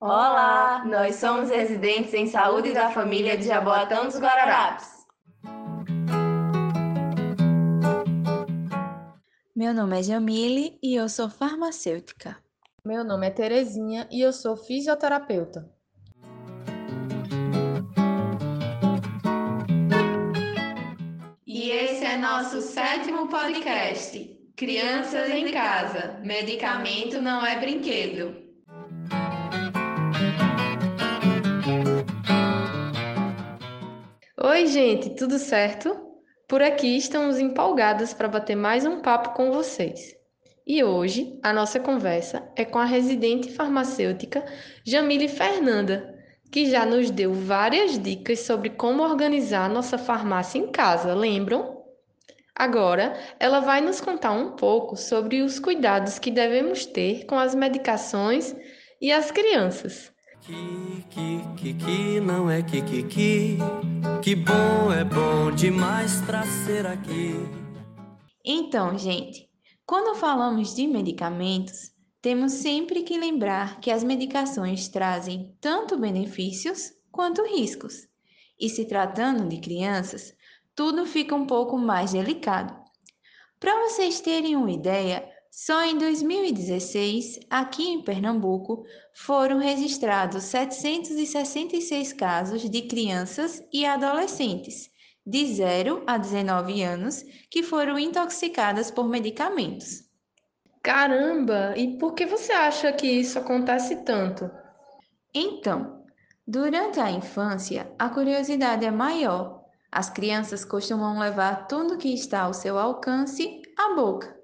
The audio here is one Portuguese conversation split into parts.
Olá, nós somos residentes em saúde da família de Jaboatão dos Guararapes. Meu nome é Jamile e eu sou farmacêutica. Meu nome é Terezinha e eu sou fisioterapeuta. É nosso sétimo podcast. Crianças em casa. Medicamento não é brinquedo. Oi, gente, tudo certo? Por aqui estamos empolgadas para bater mais um papo com vocês. E hoje a nossa conversa é com a residente farmacêutica Jamile Fernanda, que já nos deu várias dicas sobre como organizar nossa farmácia em casa, lembram? Agora, ela vai nos contar um pouco sobre os cuidados que devemos ter com as medicações e as crianças. Que, que, que, que não é que, que, que, que bom é bom demais pra ser aqui. Então, gente, quando falamos de medicamentos, temos sempre que lembrar que as medicações trazem tanto benefícios quanto riscos. E se tratando de crianças, tudo fica um pouco mais delicado. Para vocês terem uma ideia, só em 2016, aqui em Pernambuco, foram registrados 766 casos de crianças e adolescentes de 0 a 19 anos que foram intoxicadas por medicamentos. Caramba! E por que você acha que isso acontece tanto? Então, durante a infância, a curiosidade é maior. As crianças costumam levar tudo que está ao seu alcance à boca.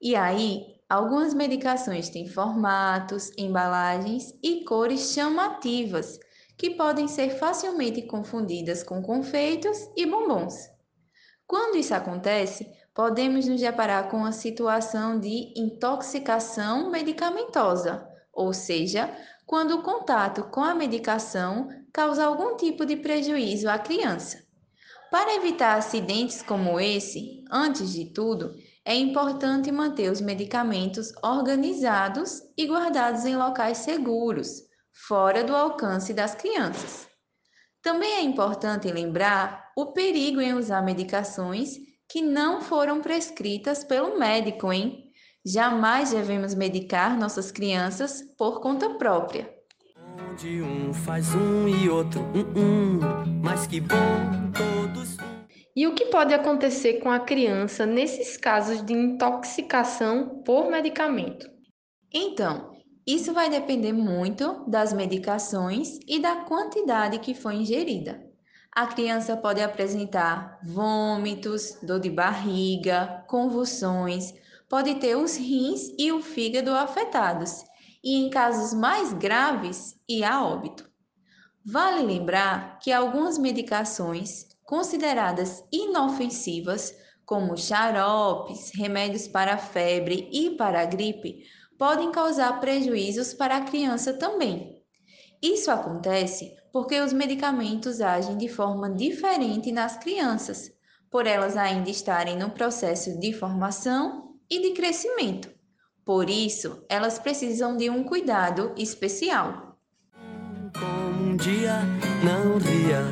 E aí, algumas medicações têm formatos, embalagens e cores chamativas que podem ser facilmente confundidas com confeitos e bombons. Quando isso acontece, podemos nos deparar com a situação de intoxicação medicamentosa, ou seja, quando o contato com a medicação causa algum tipo de prejuízo à criança. Para evitar acidentes como esse, antes de tudo, é importante manter os medicamentos organizados e guardados em locais seguros, fora do alcance das crianças. Também é importante lembrar o perigo em usar medicações que não foram prescritas pelo médico, hein? Jamais devemos medicar nossas crianças por conta própria. Onde um faz um e outro um, um, mas que bom todos. E o que pode acontecer com a criança nesses casos de intoxicação por medicamento? Então, isso vai depender muito das medicações e da quantidade que foi ingerida. A criança pode apresentar vômitos, dor de barriga, convulsões, pode ter os rins e o fígado afetados, e em casos mais graves, ir a óbito. Vale lembrar que algumas medicações consideradas inofensivas, como xaropes, remédios para febre e para a gripe, podem causar prejuízos para a criança também. Isso acontece porque os medicamentos agem de forma diferente nas crianças, por elas ainda estarem no processo de formação e de crescimento. Por isso, elas precisam de um cuidado especial. Como um dia não ria,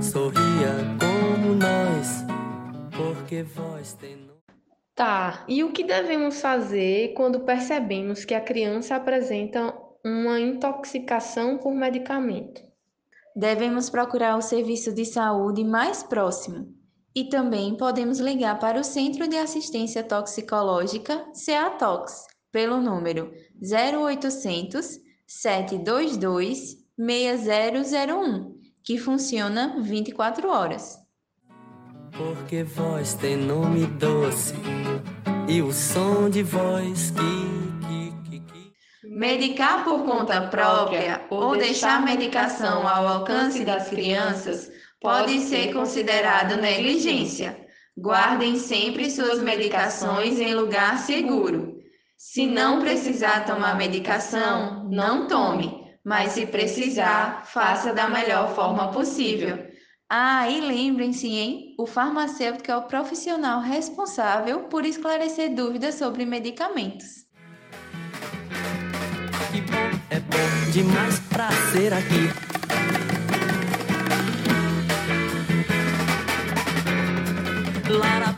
sorria como nós, porque vós tem Tá, e o que devemos fazer quando percebemos que a criança apresenta uma intoxicação por medicamento? Devemos procurar o serviço de saúde mais próximo e também podemos ligar para o Centro de Assistência Toxicológica CEATOX pelo número 0800 722 6001, que funciona 24 horas. Porque voz tem nome doce e o som de voz que, que, que, que... Medicar por conta própria ou deixar a medicação ao alcance das crianças pode ser considerado negligência. Guardem sempre suas medicações em lugar seguro. Se não precisar tomar medicação, não tome, mas se precisar, faça da melhor forma possível. Ah, e lembrem-se, hein? O farmacêutico é o profissional responsável por esclarecer dúvidas sobre medicamentos. Que bom, é bom demais pra ser aqui. Lara